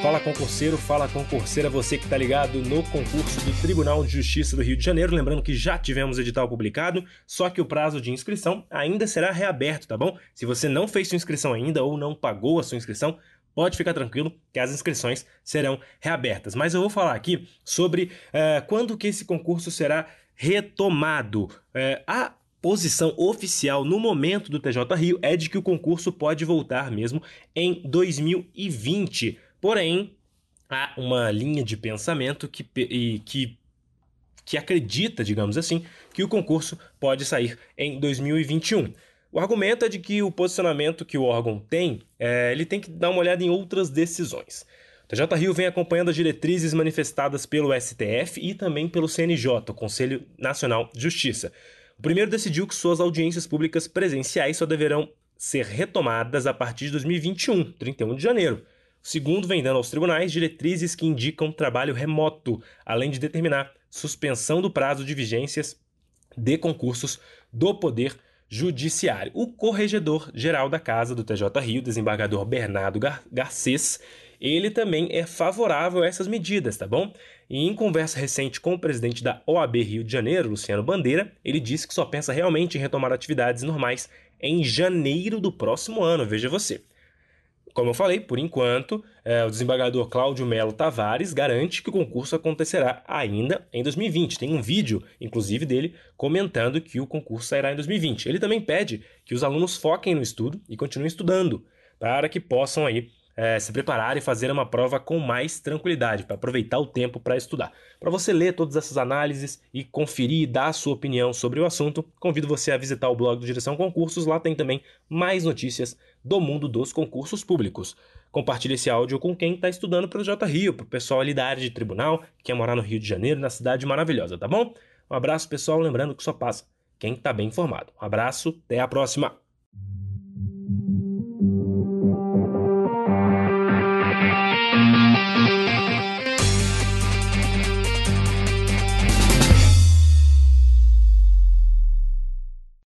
Fala concurseiro, fala concurseira, você que está ligado no concurso do Tribunal de Justiça do Rio de Janeiro. Lembrando que já tivemos edital publicado, só que o prazo de inscrição ainda será reaberto, tá bom? Se você não fez sua inscrição ainda ou não pagou a sua inscrição, pode ficar tranquilo que as inscrições serão reabertas. Mas eu vou falar aqui sobre uh, quando que esse concurso será retomado. Uh, a posição oficial no momento do TJ Rio é de que o concurso pode voltar mesmo em 2020. Porém, há uma linha de pensamento que, que, que acredita, digamos assim, que o concurso pode sair em 2021. O argumento é de que o posicionamento que o órgão tem, é, ele tem que dar uma olhada em outras decisões. O TJ Rio vem acompanhando as diretrizes manifestadas pelo STF e também pelo CNJ, o Conselho Nacional de Justiça. O primeiro decidiu que suas audiências públicas presenciais só deverão ser retomadas a partir de 2021, 31 de janeiro. O segundo vem dando aos tribunais diretrizes que indicam trabalho remoto, além de determinar suspensão do prazo de vigências de concursos do Poder Judiciário. O corregedor-geral da Casa do TJ Rio, desembargador Bernardo Gar Garcês, ele também é favorável a essas medidas, tá bom? E em conversa recente com o presidente da OAB Rio de Janeiro, Luciano Bandeira, ele disse que só pensa realmente em retomar atividades normais em janeiro do próximo ano, veja você. Como eu falei, por enquanto, é, o desembargador Cláudio Melo Tavares garante que o concurso acontecerá ainda em 2020. Tem um vídeo, inclusive, dele comentando que o concurso sairá em 2020. Ele também pede que os alunos foquem no estudo e continuem estudando, para que possam aí é, se preparar e fazer uma prova com mais tranquilidade, para aproveitar o tempo para estudar. Para você ler todas essas análises e conferir e dar a sua opinião sobre o assunto, convido você a visitar o blog do Direção Concursos, lá tem também mais notícias do mundo dos concursos públicos. Compartilhe esse áudio com quem está estudando para o J Rio, para o pessoal ali da área de tribunal, que quer morar no Rio de Janeiro, na cidade maravilhosa, tá bom? Um abraço, pessoal, lembrando que só passa quem está bem informado. Um abraço, até a próxima!